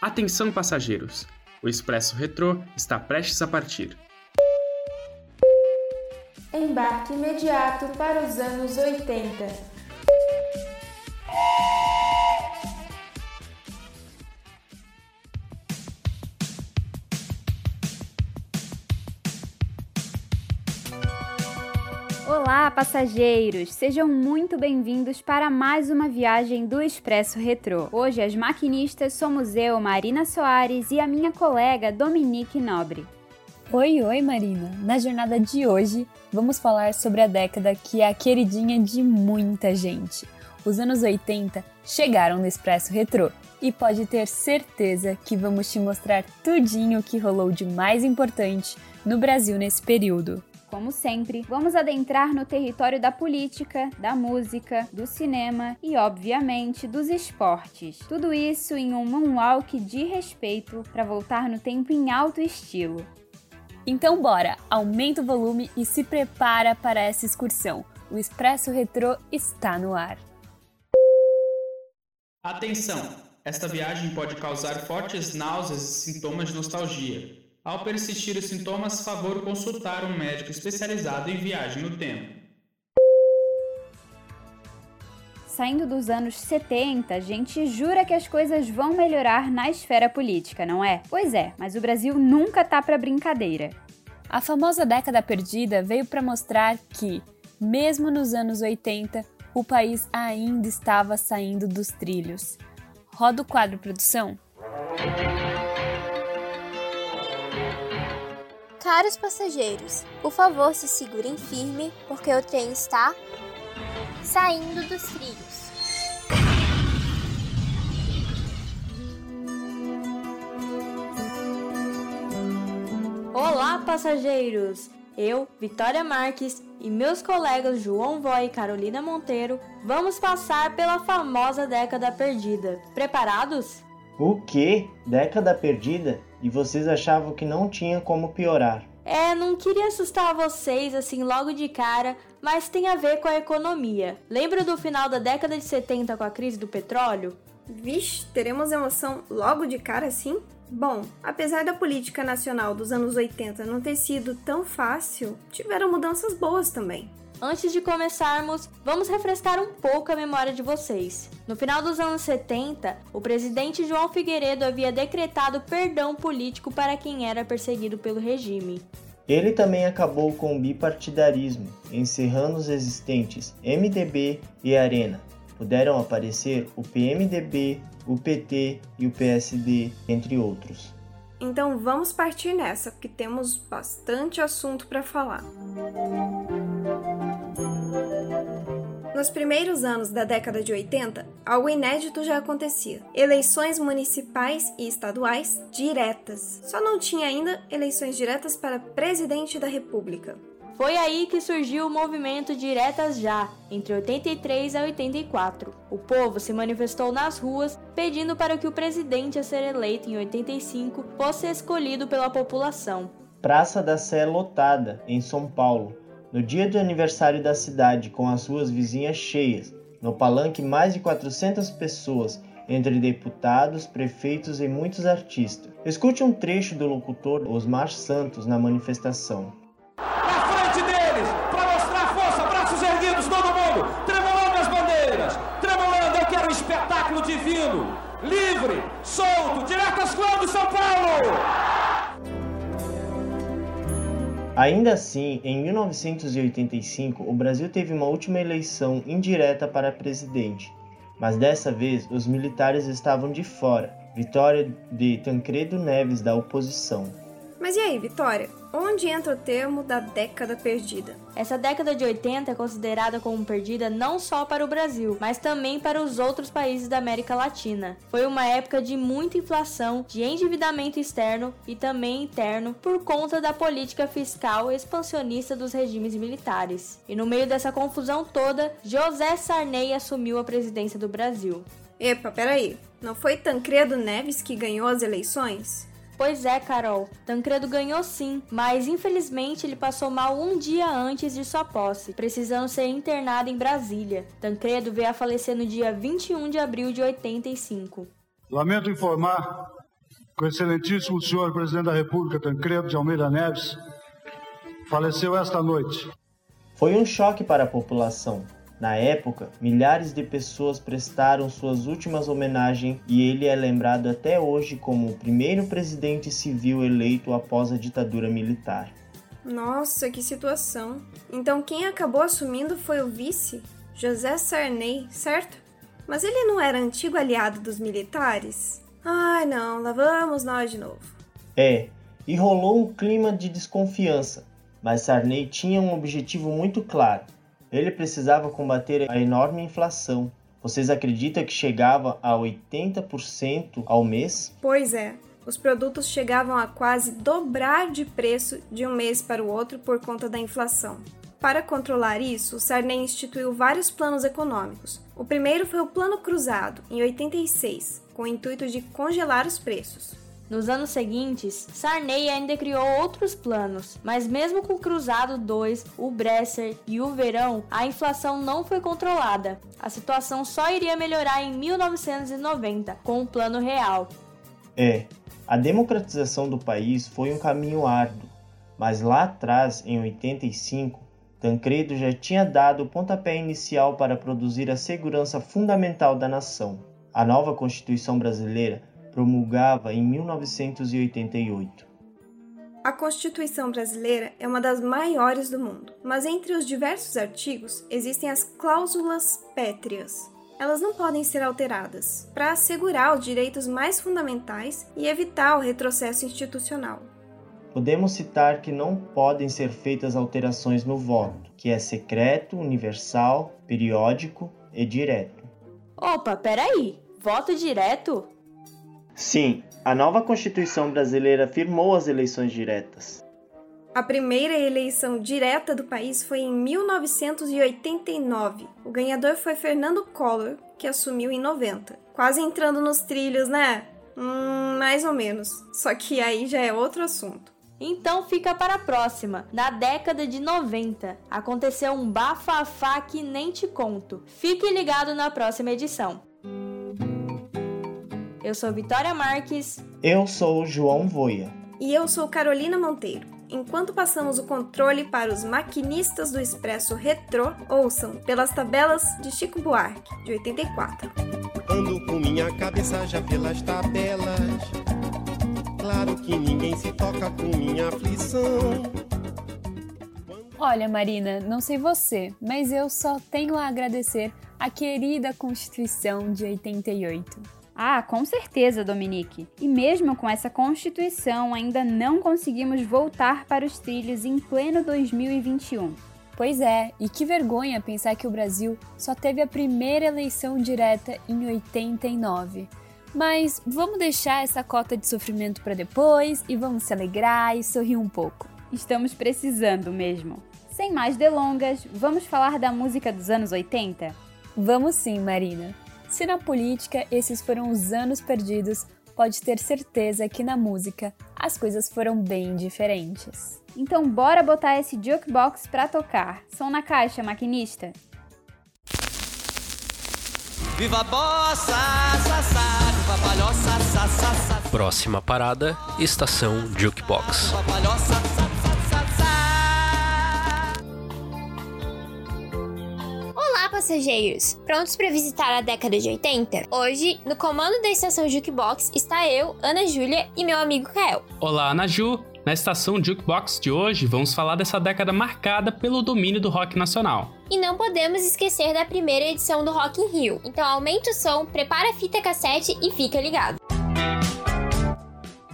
Atenção passageiros, o Expresso Retrô está prestes a partir. Embarque imediato para os anos 80. Passageiros! Sejam muito bem-vindos para mais uma viagem do Expresso Retrô. Hoje, as maquinistas somos eu, Marina Soares, e a minha colega Dominique Nobre. Oi, oi, Marina! Na jornada de hoje, vamos falar sobre a década que é a queridinha de muita gente. Os anos 80 chegaram no Expresso Retrô e pode ter certeza que vamos te mostrar tudinho o que rolou de mais importante no Brasil nesse período. Como sempre, vamos adentrar no território da política, da música, do cinema e, obviamente, dos esportes. Tudo isso em um moonwalk de respeito para voltar no tempo em alto estilo. Então bora, aumenta o volume e se prepara para essa excursão. O Expresso Retrô está no ar. Atenção! Esta viagem pode causar fortes náuseas e sintomas de nostalgia. Ao persistir os sintomas, favor consultar um médico especializado em viagem no tempo. Saindo dos anos 70, a gente jura que as coisas vão melhorar na esfera política, não é? Pois é, mas o Brasil nunca tá para brincadeira. A famosa década perdida veio para mostrar que, mesmo nos anos 80, o país ainda estava saindo dos trilhos. Roda o quadro produção. Caros passageiros, por favor se segurem firme porque o trem está saindo dos trilhos. Olá, passageiros! Eu, Vitória Marques e meus colegas João Voy e Carolina Monteiro vamos passar pela famosa década perdida. Preparados? O quê? Década perdida? E vocês achavam que não tinha como piorar? É, não queria assustar vocês assim logo de cara, mas tem a ver com a economia. Lembra do final da década de 70 com a crise do petróleo? Vixe, teremos emoção logo de cara assim? Bom, apesar da política nacional dos anos 80 não ter sido tão fácil, tiveram mudanças boas também. Antes de começarmos, vamos refrescar um pouco a memória de vocês. No final dos anos 70, o presidente João Figueiredo havia decretado perdão político para quem era perseguido pelo regime. Ele também acabou com o bipartidarismo, encerrando os existentes MDB e Arena. Puderam aparecer o PMDB, o PT e o PSD, entre outros. Então vamos partir nessa, porque temos bastante assunto para falar. Nos primeiros anos da década de 80, algo inédito já acontecia: eleições municipais e estaduais diretas. Só não tinha ainda eleições diretas para presidente da República. Foi aí que surgiu o movimento Diretas Já, entre 83 a 84. O povo se manifestou nas ruas pedindo para que o presidente a ser eleito em 85 fosse escolhido pela população. Praça da Sé lotada, em São Paulo, no dia do aniversário da cidade, com as ruas vizinhas cheias. No palanque, mais de 400 pessoas, entre deputados, prefeitos e muitos artistas. Escute um trecho do locutor Osmar Santos na manifestação. espetáculo divino, livre, solto, direto às quando, São Paulo! Ainda assim, em 1985, o Brasil teve uma última eleição indireta para presidente, mas dessa vez os militares estavam de fora. Vitória de Tancredo Neves da oposição. Mas e aí, Vitória? Onde entra o termo da década perdida? Essa década de 80 é considerada como perdida não só para o Brasil, mas também para os outros países da América Latina. Foi uma época de muita inflação, de endividamento externo e também interno por conta da política fiscal expansionista dos regimes militares. E no meio dessa confusão toda, José Sarney assumiu a presidência do Brasil. Epa, peraí. Não foi Tancredo Neves que ganhou as eleições? Pois é, Carol. Tancredo ganhou sim, mas infelizmente ele passou mal um dia antes de sua posse, precisando ser internado em Brasília. Tancredo veio a falecer no dia 21 de abril de 85. Lamento informar que o excelentíssimo senhor presidente da República, Tancredo de Almeida Neves, faleceu esta noite. Foi um choque para a população. Na época, milhares de pessoas prestaram suas últimas homenagens e ele é lembrado até hoje como o primeiro presidente civil eleito após a ditadura militar. Nossa, que situação! Então quem acabou assumindo foi o vice, José Sarney, certo? Mas ele não era antigo aliado dos militares? Ai não, lá vamos nós de novo. É, e rolou um clima de desconfiança, mas Sarney tinha um objetivo muito claro. Ele precisava combater a enorme inflação. Vocês acreditam que chegava a 80% ao mês? Pois é, os produtos chegavam a quase dobrar de preço de um mês para o outro por conta da inflação. Para controlar isso, Sarney instituiu vários planos econômicos. O primeiro foi o Plano Cruzado, em 86, com o intuito de congelar os preços. Nos anos seguintes, Sarney ainda criou outros planos, mas mesmo com o Cruzado 2, o Bresser e o Verão, a inflação não foi controlada. A situação só iria melhorar em 1990, com o Plano Real. É, a democratização do país foi um caminho árduo, mas lá atrás, em 85, Tancredo já tinha dado o pontapé inicial para produzir a segurança fundamental da nação. A nova Constituição brasileira promulgava em 1988. A Constituição brasileira é uma das maiores do mundo, mas entre os diversos artigos existem as cláusulas pétreas. Elas não podem ser alteradas para assegurar os direitos mais fundamentais e evitar o retrocesso institucional. Podemos citar que não podem ser feitas alterações no voto, que é secreto, universal, periódico e direto. Opa, peraí! Voto direto? Sim, a nova Constituição brasileira firmou as eleições diretas. A primeira eleição direta do país foi em 1989. O ganhador foi Fernando Collor, que assumiu em 90. Quase entrando nos trilhos, né? Hum, mais ou menos. Só que aí já é outro assunto. Então fica para a próxima. Na década de 90, aconteceu um bafafá que nem te conto. Fique ligado na próxima edição. Eu sou Vitória Marques. Eu sou João Voia. E eu sou Carolina Monteiro. Enquanto passamos o controle para os maquinistas do Expresso Retrô, ouçam pelas tabelas de Chico Buarque, de 84. Ando com minha cabeça já pelas tabelas claro que ninguém se toca com minha aflição. Olha, Marina, não sei você, mas eu só tenho a agradecer a querida Constituição de 88. Ah, com certeza, Dominique. E mesmo com essa Constituição, ainda não conseguimos voltar para os trilhos em pleno 2021. Pois é, e que vergonha pensar que o Brasil só teve a primeira eleição direta em 89. Mas vamos deixar essa cota de sofrimento para depois e vamos se alegrar e sorrir um pouco. Estamos precisando mesmo. Sem mais delongas, vamos falar da música dos anos 80? Vamos sim, Marina. Se na política esses foram os anos perdidos, pode ter certeza que na música as coisas foram bem diferentes. Então bora botar esse jukebox pra tocar. Som na caixa, maquinista. Viva bossa, sa, sa. Próxima parada, estação Jukebox. Olá, passageiros! Prontos para visitar a década de 80? Hoje, no comando da estação Jukebox, está eu, Ana Júlia e meu amigo Kael. Olá, Ana Ju! Na estação Jukebox de hoje, vamos falar dessa década marcada pelo domínio do rock nacional. E não podemos esquecer da primeira edição do Rock in Rio. Então aumente o som, prepara a fita cassete e fica ligado.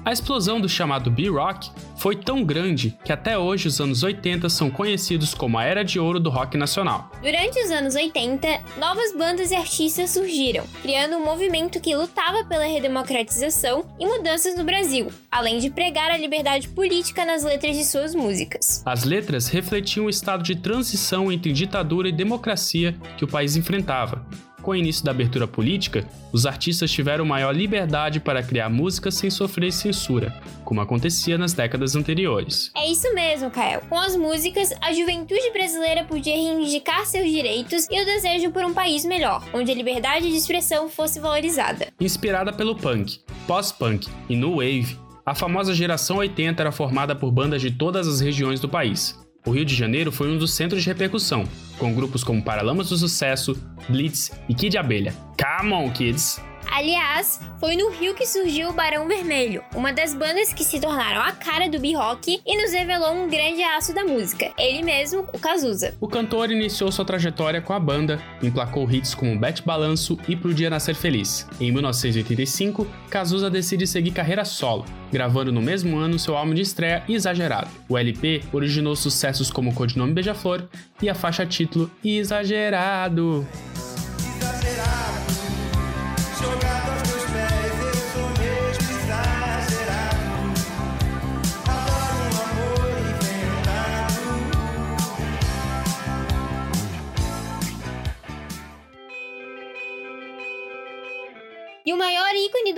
A explosão do chamado B-Rock foi tão grande que até hoje os anos 80 são conhecidos como a era de ouro do rock nacional. Durante os anos 80, novas bandas e artistas surgiram, criando um movimento que lutava pela redemocratização e mudanças no Brasil, além de pregar a liberdade política nas letras de suas músicas. As letras refletiam o estado de transição entre ditadura e democracia que o país enfrentava, com o início da abertura política, os artistas tiveram maior liberdade para criar música sem sofrer censura, como acontecia nas décadas anteriores. É isso mesmo, Kael. Com as músicas, a juventude brasileira podia reivindicar seus direitos e o desejo por um país melhor, onde a liberdade de expressão fosse valorizada. Inspirada pelo punk, pós-punk e new wave, a famosa geração 80 era formada por bandas de todas as regiões do país. O Rio de Janeiro foi um dos centros de repercussão, com grupos como Paralamas do Sucesso, Blitz e Kid Abelha. Come on, kids! Aliás, foi no Rio que surgiu o Barão Vermelho, uma das bandas que se tornaram a cara do B-Rock e nos revelou um grande aço da música, ele mesmo, o Cazuza. O cantor iniciou sua trajetória com a banda, emplacou hits como Bete Balanço e Pro Dia Nascer Feliz. Em 1985, Cazuza decide seguir carreira solo, gravando no mesmo ano seu álbum de estreia Exagerado. O LP originou sucessos como Codinome Beija-Flor e a faixa título Exagerado.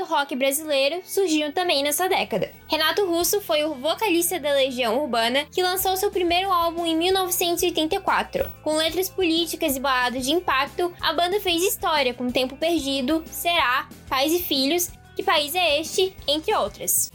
Rock brasileiro surgiu também nessa década. Renato Russo foi o vocalista da Legião Urbana que lançou seu primeiro álbum em 1984. Com letras políticas e baladas de impacto, a banda fez história com Tempo Perdido, Será, Pais e Filhos, Que País é Este, entre outras.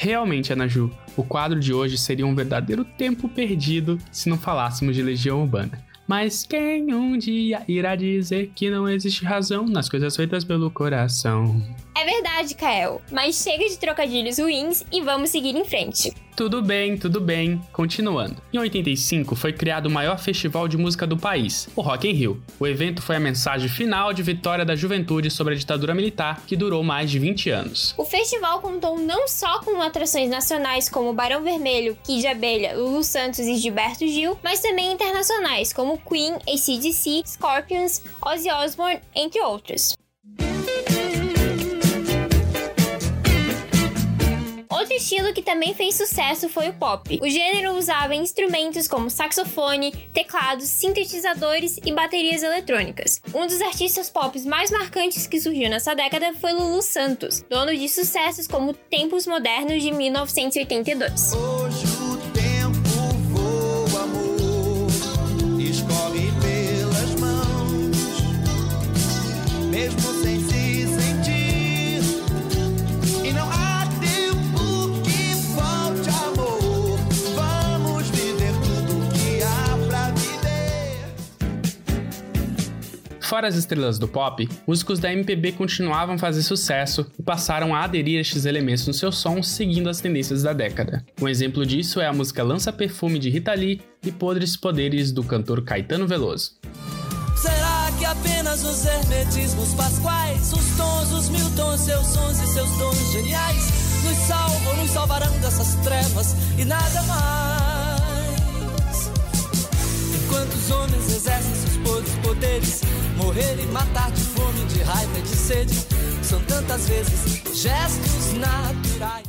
Realmente, Anaju, o quadro de hoje seria um verdadeiro tempo perdido se não falássemos de Legião Urbana. Mas quem um dia irá dizer que não existe razão nas coisas feitas pelo coração? É verdade, Kael, mas chega de trocadilhos ruins e vamos seguir em frente. Tudo bem, tudo bem. Continuando. Em 85 foi criado o maior festival de música do país, o Rock in Rio. O evento foi a mensagem final de vitória da juventude sobre a ditadura militar, que durou mais de 20 anos. O festival contou não só com atrações nacionais como Barão Vermelho, Kid Abelha, Lulu Santos e Gilberto Gil, mas também internacionais como Queen, ACDC, Scorpions, Ozzy Osbourne, entre outros. Outro estilo que também fez sucesso foi o pop. O gênero usava instrumentos como saxofone, teclados, sintetizadores e baterias eletrônicas. Um dos artistas pop mais marcantes que surgiu nessa década foi Lulu Santos, dono de sucessos como Tempos Modernos de 1982. Hoje Fora as estrelas do pop, músicos da MPB continuavam a fazer sucesso e passaram a aderir a estes elementos no seu som, seguindo as tendências da década. Um exemplo disso é a música Lança Perfume de Rita Lee e Podres Poderes do cantor Caetano Veloso. Será que apenas os hermetismos pasquais, os tons, os mil tons, seus sons e seus dons geniais, nos salvam, nos salvarão dessas trevas e nada mais? Enquanto os homens exercem seus podres poderes, E matar de fome, de raiva e de sede. São tantas vezes gestos naturais.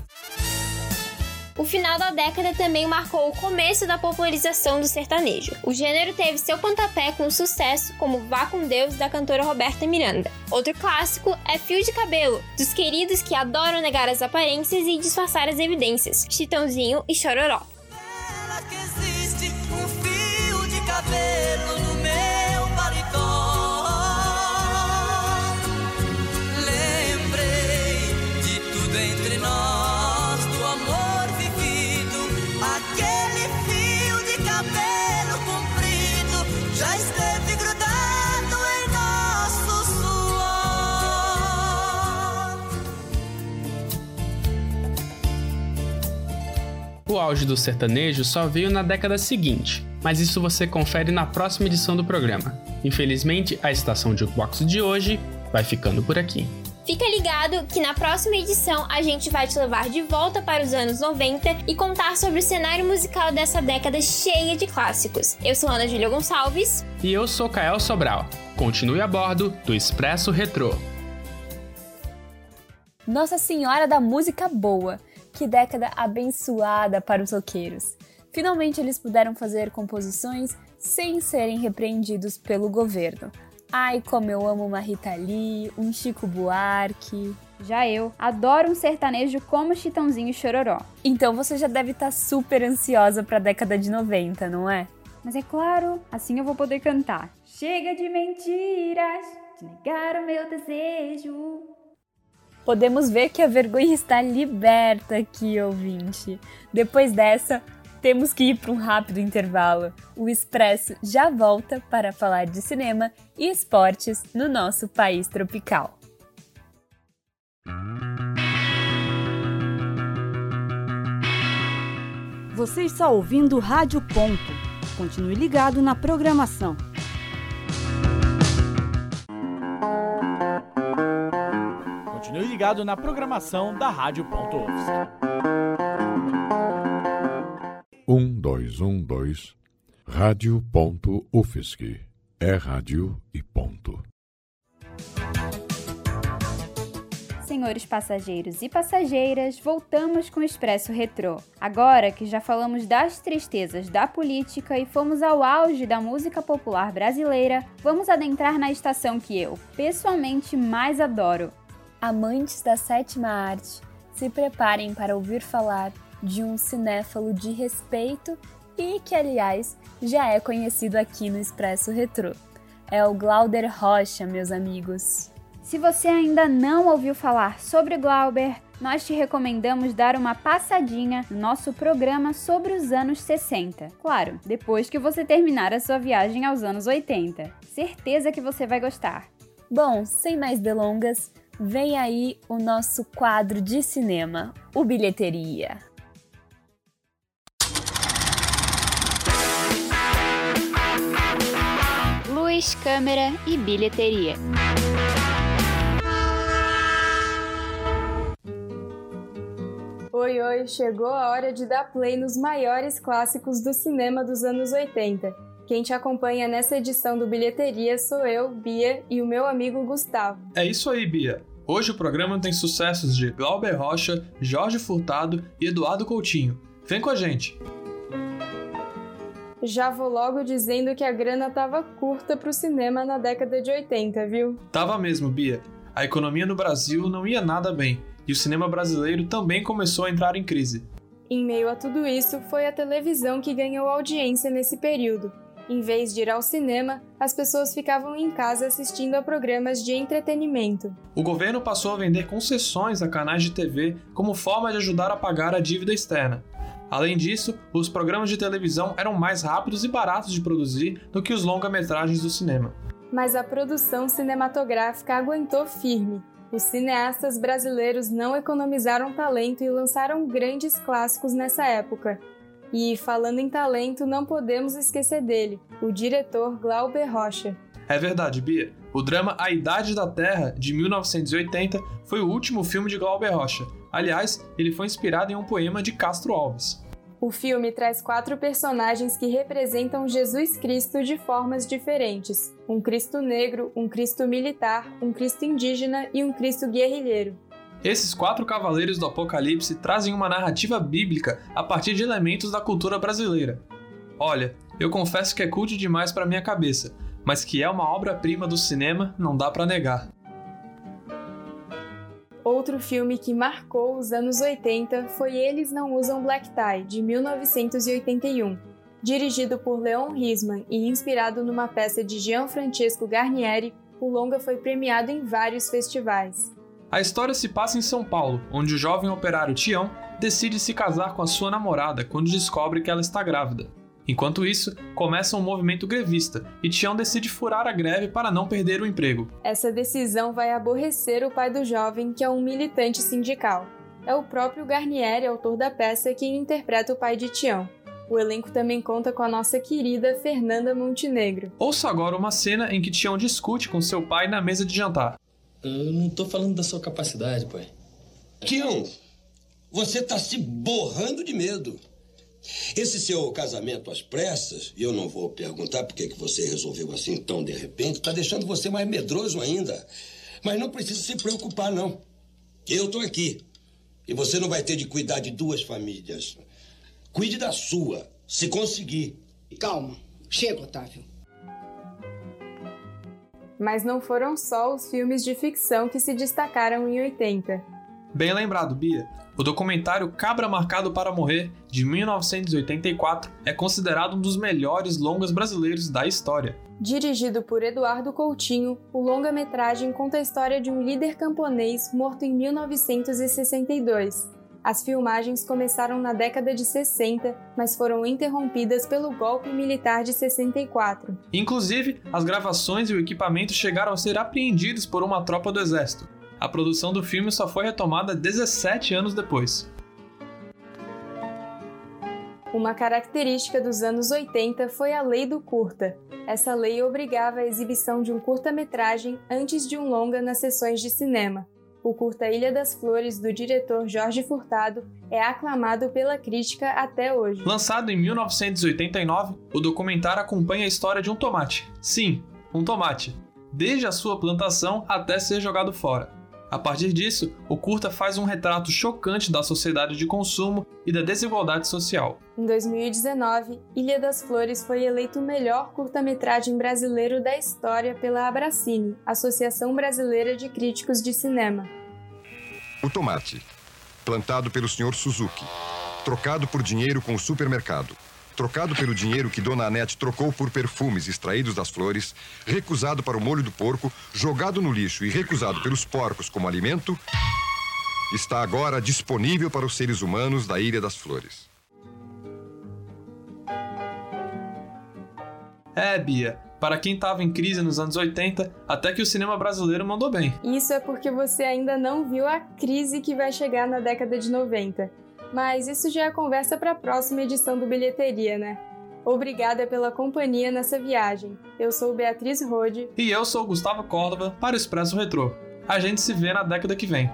O final da década também marcou o começo da popularização do sertanejo. O gênero teve seu pontapé com sucesso como Vá com Deus da cantora Roberta Miranda. Outro clássico é Fio de Cabelo, dos queridos que adoram negar as aparências e disfarçar as evidências, Chitãozinho e Chororó. Ela que existe um fio de cabelo O auge do sertanejo só veio na década seguinte, mas isso você confere na próxima edição do programa. Infelizmente, a estação de Jukebox de hoje vai ficando por aqui. Fica ligado que na próxima edição a gente vai te levar de volta para os anos 90 e contar sobre o cenário musical dessa década cheia de clássicos. Eu sou Ana Júlia Gonçalves. E eu sou Kael Sobral. Continue a bordo do Expresso Retrô. Nossa Senhora da Música Boa! Que década abençoada para os roqueiros! Finalmente eles puderam fazer composições sem serem repreendidos pelo governo. Ai, como eu amo uma Rita Lee, um Chico Buarque. Já eu adoro um sertanejo como Chitãozinho e Chororó. Então você já deve estar tá super ansiosa para a década de 90, não é? Mas é claro, assim eu vou poder cantar. Chega de mentiras, de negar o meu desejo. Podemos ver que a vergonha está liberta aqui, ouvinte. Depois dessa, temos que ir para um rápido intervalo. O Expresso já volta para falar de cinema e esportes no nosso país tropical. Você está ouvindo Rádio Ponto. Continue ligado na programação. Ligado na programação da Rádio Ponto. Um, dois, um, dois. Rádio ponto UFSC. É rádio e ponto. senhores passageiros e passageiras, voltamos com o Expresso Retrô. Agora que já falamos das tristezas da política e fomos ao auge da música popular brasileira, vamos adentrar na estação que eu, pessoalmente, mais adoro. Amantes da sétima arte, se preparem para ouvir falar de um cinéfalo de respeito e que, aliás, já é conhecido aqui no Expresso Retrô. É o Glauder Rocha, meus amigos. Se você ainda não ouviu falar sobre Glauber, nós te recomendamos dar uma passadinha no nosso programa sobre os anos 60. Claro, depois que você terminar a sua viagem aos anos 80. Certeza que você vai gostar. Bom, sem mais delongas, vem aí o nosso quadro de cinema, o Bilheteria. Luz, câmera e bilheteria. Oi, oi, chegou a hora de dar play nos maiores clássicos do cinema dos anos 80. Quem te acompanha nessa edição do Bilheteria sou eu, Bia, e o meu amigo Gustavo. É isso aí, Bia. Hoje o programa tem sucessos de Glauber Rocha, Jorge Furtado e Eduardo Coutinho. Vem com a gente! Já vou logo dizendo que a grana tava curta pro cinema na década de 80, viu? Tava mesmo, Bia. A economia no Brasil não ia nada bem e o cinema brasileiro também começou a entrar em crise. Em meio a tudo isso, foi a televisão que ganhou audiência nesse período. Em vez de ir ao cinema, as pessoas ficavam em casa assistindo a programas de entretenimento. O governo passou a vender concessões a canais de TV como forma de ajudar a pagar a dívida externa. Além disso, os programas de televisão eram mais rápidos e baratos de produzir do que os longa-metragens do cinema. Mas a produção cinematográfica aguentou firme os cineastas brasileiros não economizaram talento e lançaram grandes clássicos nessa época. E, falando em talento, não podemos esquecer dele, o diretor Glauber Rocha. É verdade, Bia. O drama A Idade da Terra, de 1980, foi o último filme de Glauber Rocha. Aliás, ele foi inspirado em um poema de Castro Alves. O filme traz quatro personagens que representam Jesus Cristo de formas diferentes: um Cristo negro, um Cristo militar, um Cristo indígena e um Cristo guerrilheiro. Esses quatro cavaleiros do Apocalipse trazem uma narrativa bíblica a partir de elementos da cultura brasileira. Olha, eu confesso que é culto demais para minha cabeça, mas que é uma obra-prima do cinema não dá para negar. Outro filme que marcou os anos 80 foi Eles Não Usam Black Tie, de 1981. Dirigido por Leon Risman e inspirado numa peça de Gianfrancesco Garnieri, o longa foi premiado em vários festivais. A história se passa em São Paulo, onde o jovem operário Tião decide se casar com a sua namorada quando descobre que ela está grávida. Enquanto isso, começa um movimento grevista e Tião decide furar a greve para não perder o emprego. Essa decisão vai aborrecer o pai do jovem, que é um militante sindical. É o próprio Garnieri, autor da peça, quem interpreta o pai de Tião. O elenco também conta com a nossa querida Fernanda Montenegro. Ouça agora uma cena em que Tião discute com seu pai na mesa de jantar. Eu não tô falando da sua capacidade, pai. Tião, você tá se borrando de medo. Esse seu casamento às pressas, e eu não vou perguntar por que você resolveu assim tão de repente, está deixando você mais medroso ainda. Mas não precisa se preocupar, não. Eu estou aqui. E você não vai ter de cuidar de duas famílias. Cuide da sua, se conseguir. Calma. Chega, Otávio. Mas não foram só os filmes de ficção que se destacaram em 80. Bem lembrado, Bia. O documentário Cabra Marcado para Morrer, de 1984, é considerado um dos melhores longas brasileiros da história. Dirigido por Eduardo Coutinho, o longa-metragem conta a história de um líder camponês morto em 1962. As filmagens começaram na década de 60, mas foram interrompidas pelo golpe militar de 64. Inclusive, as gravações e o equipamento chegaram a ser apreendidos por uma tropa do exército. A produção do filme só foi retomada 17 anos depois. Uma característica dos anos 80 foi a Lei do Curta. Essa lei obrigava a exibição de um curta-metragem antes de um longa nas sessões de cinema. O curta Ilha das Flores, do diretor Jorge Furtado, é aclamado pela crítica até hoje. Lançado em 1989, o documentário acompanha a história de um tomate. Sim, um tomate. Desde a sua plantação até ser jogado fora. A partir disso, o curta faz um retrato chocante da sociedade de consumo e da desigualdade social. Em 2019, Ilha das Flores foi eleito o melhor curta-metragem brasileiro da história pela Abracine, Associação Brasileira de Críticos de Cinema. O tomate, plantado pelo Sr. Suzuki, trocado por dinheiro com o supermercado trocado pelo dinheiro que Dona Anete trocou por perfumes extraídos das flores, recusado para o molho do porco, jogado no lixo e recusado pelos porcos como alimento, está agora disponível para os seres humanos da Ilha das Flores. É, Bia, para quem estava em crise nos anos 80, até que o cinema brasileiro mandou bem. Isso é porque você ainda não viu a crise que vai chegar na década de 90. Mas isso já é conversa para a próxima edição do Bilheteria, né? Obrigada pela companhia nessa viagem. Eu sou Beatriz Rode. E eu sou Gustavo Córdova para o Expresso Retrô. A gente se vê na década que vem.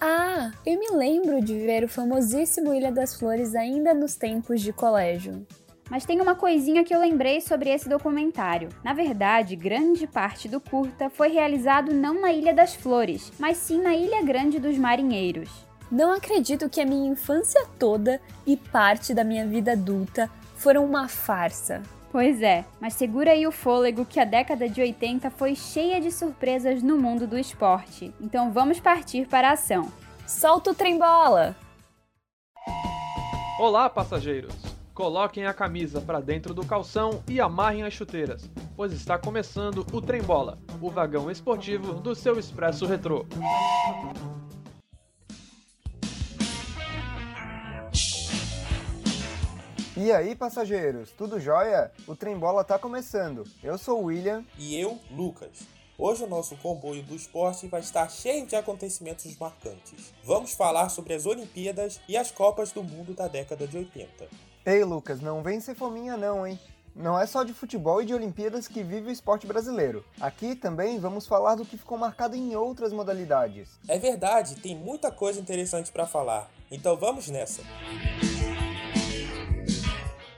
Ah, eu me lembro de ver o famosíssimo Ilha das Flores ainda nos tempos de colégio. Mas tem uma coisinha que eu lembrei sobre esse documentário. Na verdade, grande parte do curta foi realizado não na Ilha das Flores, mas sim na Ilha Grande dos Marinheiros. Não acredito que a minha infância toda e parte da minha vida adulta foram uma farsa. Pois é, mas segura aí o fôlego que a década de 80 foi cheia de surpresas no mundo do esporte. Então vamos partir para a ação. Solta o trem-bola! Olá, passageiros! Coloquem a camisa para dentro do calção e amarrem as chuteiras, pois está começando o Trem-bola, o vagão esportivo do seu Expresso Retrô. E aí, passageiros, tudo jóia? O Trem Bola tá começando. Eu sou o William. E eu, Lucas. Hoje o nosso comboio do esporte vai estar cheio de acontecimentos marcantes. Vamos falar sobre as Olimpíadas e as Copas do Mundo da década de 80. Ei, Lucas, não vem ser fominha não, hein? Não é só de futebol e de Olimpíadas que vive o esporte brasileiro. Aqui também vamos falar do que ficou marcado em outras modalidades. É verdade, tem muita coisa interessante para falar. Então vamos nessa.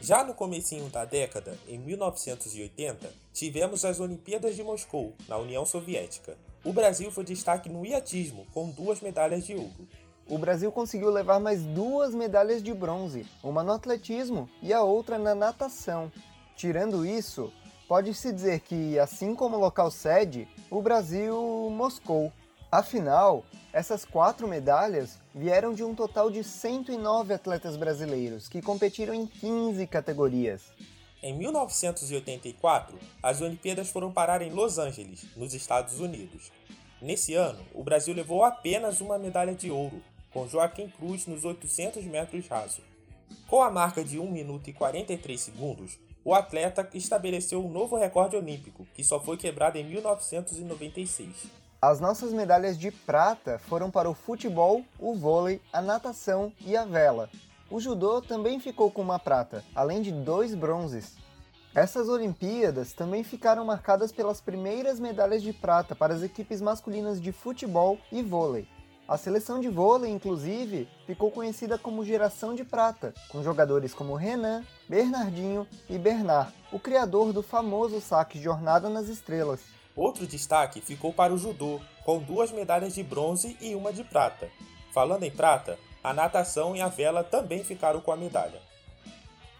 Já no comecinho da década, em 1980, tivemos as Olimpíadas de Moscou, na União Soviética. O Brasil foi destaque no iatismo, com duas medalhas de ouro. O Brasil conseguiu levar mais duas medalhas de bronze, uma no atletismo e a outra na natação. Tirando isso, pode-se dizer que, assim como local sede, o Brasil Moscou. Afinal, essas quatro medalhas vieram de um total de 109 atletas brasileiros que competiram em 15 categorias. Em 1984, as Olimpíadas foram parar em Los Angeles, nos Estados Unidos. Nesse ano, o Brasil levou apenas uma medalha de ouro, com Joaquim Cruz nos 800 metros raso. Com a marca de 1 minuto e 43 segundos, o atleta estabeleceu um novo recorde olímpico, que só foi quebrado em 1996. As nossas medalhas de prata foram para o futebol, o vôlei, a natação e a vela. O judô também ficou com uma prata, além de dois bronzes. Essas Olimpíadas também ficaram marcadas pelas primeiras medalhas de prata para as equipes masculinas de futebol e vôlei. A seleção de vôlei, inclusive, ficou conhecida como Geração de Prata, com jogadores como Renan, Bernardinho e Bernard, o criador do famoso saque Jornada nas Estrelas. Outro destaque ficou para o judô, com duas medalhas de bronze e uma de prata. Falando em prata, a natação e a vela também ficaram com a medalha.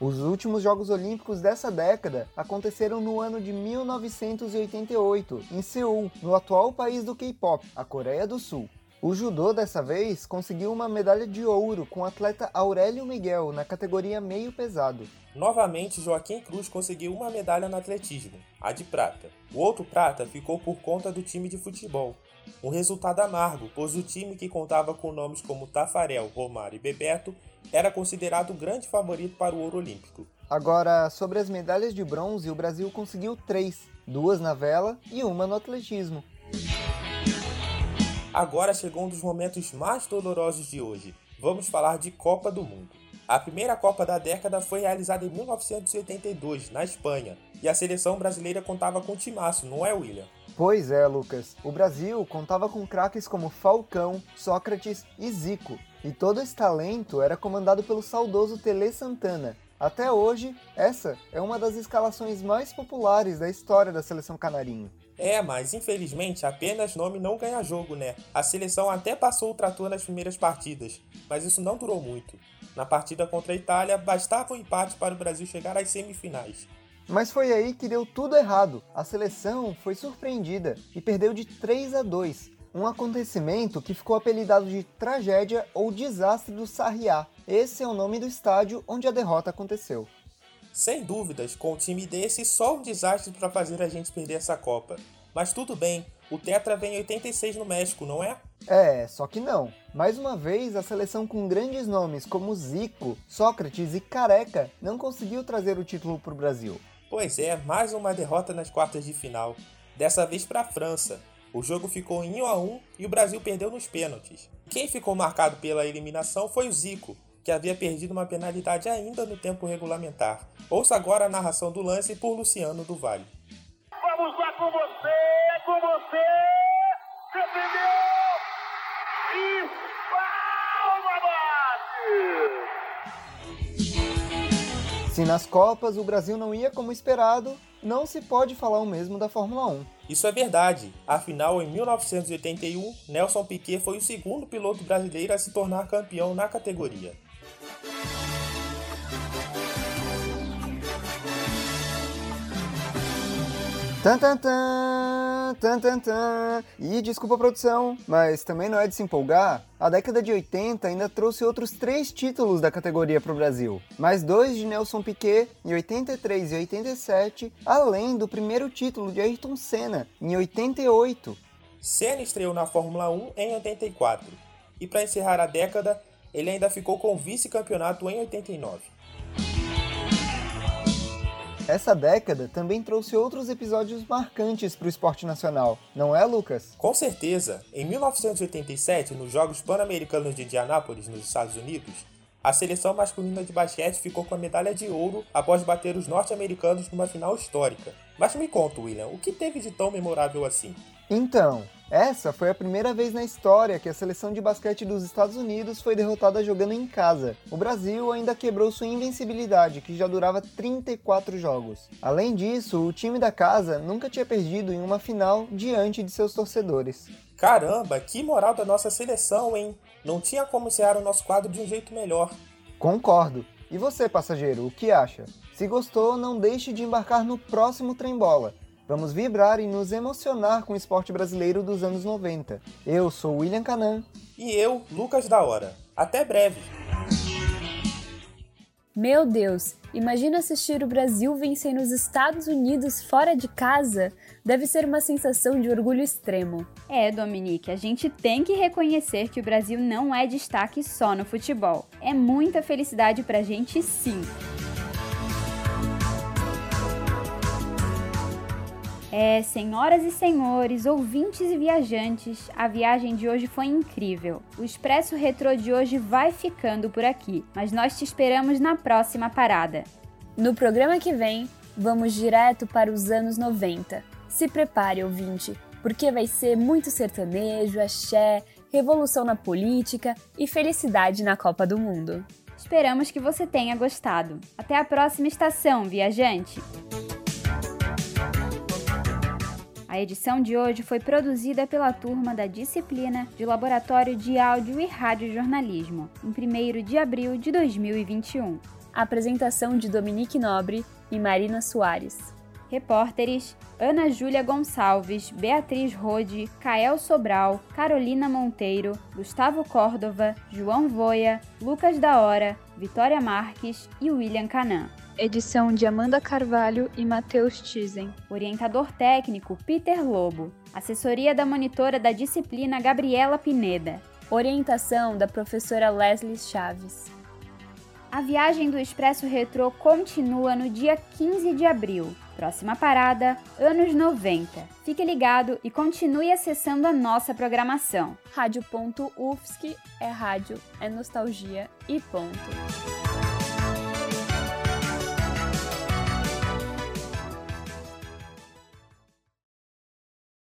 Os últimos Jogos Olímpicos dessa década aconteceram no ano de 1988, em Seul, no atual país do K-pop, a Coreia do Sul. O judô dessa vez conseguiu uma medalha de ouro com o atleta Aurélio Miguel na categoria meio pesado. Novamente, Joaquim Cruz conseguiu uma medalha no atletismo, a de prata. O outro prata ficou por conta do time de futebol. Um resultado amargo, pois o time que contava com nomes como Tafarel, Romário e Bebeto era considerado o grande favorito para o ouro olímpico. Agora, sobre as medalhas de bronze, o Brasil conseguiu três: duas na vela e uma no atletismo. Agora chegou um dos momentos mais dolorosos de hoje. Vamos falar de Copa do Mundo. A primeira Copa da década foi realizada em 1982, na Espanha, e a seleção brasileira contava com timaço, não é, William? Pois é, Lucas. O Brasil contava com craques como Falcão, Sócrates e Zico, e todo esse talento era comandado pelo saudoso Tele Santana. Até hoje, essa é uma das escalações mais populares da história da seleção canarinho. É, mas infelizmente apenas nome não ganha jogo, né? A seleção até passou o trator nas primeiras partidas, mas isso não durou muito. Na partida contra a Itália, bastava um empate para o Brasil chegar às semifinais. Mas foi aí que deu tudo errado. A seleção foi surpreendida e perdeu de 3 a 2, um acontecimento que ficou apelidado de tragédia ou desastre do Sarriá. Esse é o nome do estádio onde a derrota aconteceu. Sem dúvidas, com um time desse, só um desastre para fazer a gente perder essa Copa. Mas tudo bem, o Tetra vem em 86 no México, não é? É, só que não. Mais uma vez, a seleção com grandes nomes como Zico, Sócrates e Careca não conseguiu trazer o título para o Brasil. Pois é, mais uma derrota nas quartas de final. Dessa vez para a França. O jogo ficou em 1 a 1 e o Brasil perdeu nos pênaltis. Quem ficou marcado pela eliminação foi o Zico, que havia perdido uma penalidade ainda no tempo regulamentar. Ouça agora a narração do lance por Luciano do Vale. Vamos lá com você, com você! Defendeu! E palma bate! Se nas Copas o Brasil não ia como esperado, não se pode falar o mesmo da Fórmula 1. Isso é verdade. Afinal, em 1981, Nelson Piquet foi o segundo piloto brasileiro a se tornar campeão na categoria. Tan, tan, tan, tan, tan, tan. E desculpa a produção, mas também não é de se empolgar. A década de 80 ainda trouxe outros três títulos da categoria para o Brasil, mais dois de Nelson Piquet em 83 e 87, além do primeiro título de Ayrton Senna em 88. Senna estreou na Fórmula 1 em 84 e para encerrar a década, ele ainda ficou com o vice-campeonato em 89. Essa década também trouxe outros episódios marcantes para o esporte nacional, não é, Lucas? Com certeza. Em 1987, nos Jogos Pan-Americanos de Indianápolis, nos Estados Unidos, a seleção masculina de basquete ficou com a medalha de ouro após bater os norte-americanos numa final histórica. Mas me conta, William, o que teve de tão memorável assim? Então, essa foi a primeira vez na história que a seleção de basquete dos Estados Unidos foi derrotada jogando em casa. O Brasil ainda quebrou sua invencibilidade, que já durava 34 jogos. Além disso, o time da casa nunca tinha perdido em uma final diante de seus torcedores. Caramba, que moral da nossa seleção, hein? Não tinha como encerrar o nosso quadro de um jeito melhor. Concordo. E você, passageiro, o que acha? Se gostou, não deixe de embarcar no próximo Trem Bola. Vamos vibrar e nos emocionar com o esporte brasileiro dos anos 90. Eu sou William Canan. E eu, Lucas da Hora. Até breve! Meu Deus, imagina assistir o Brasil vencer nos Estados Unidos fora de casa? Deve ser uma sensação de orgulho extremo. É, Dominique, a gente tem que reconhecer que o Brasil não é destaque só no futebol. É muita felicidade pra gente, sim. É, senhoras e senhores, ouvintes e viajantes, a viagem de hoje foi incrível. O Expresso Retrô de hoje vai ficando por aqui, mas nós te esperamos na próxima parada. No programa que vem, vamos direto para os anos 90. Se prepare, ouvinte, porque vai ser muito sertanejo, axé, revolução na política e felicidade na Copa do Mundo. Esperamos que você tenha gostado. Até a próxima estação, viajante! A edição de hoje foi produzida pela turma da disciplina de Laboratório de Áudio e Rádio Jornalismo, em 1 de abril de 2021. Apresentação de Dominique Nobre e Marina Soares. Repórteres: Ana Júlia Gonçalves, Beatriz Rode, Kael Sobral, Carolina Monteiro, Gustavo Córdova, João Voia, Lucas da Hora, Vitória Marques e William Canan. Edição de Amanda Carvalho e Matheus Tizen. Orientador técnico Peter Lobo. Assessoria da monitora da disciplina Gabriela Pineda. Orientação da professora Leslie Chaves. A viagem do Expresso Retrô continua no dia 15 de abril. Próxima parada, anos 90. Fique ligado e continue acessando a nossa programação. Rádio.UFSC é rádio, é nostalgia e ponto.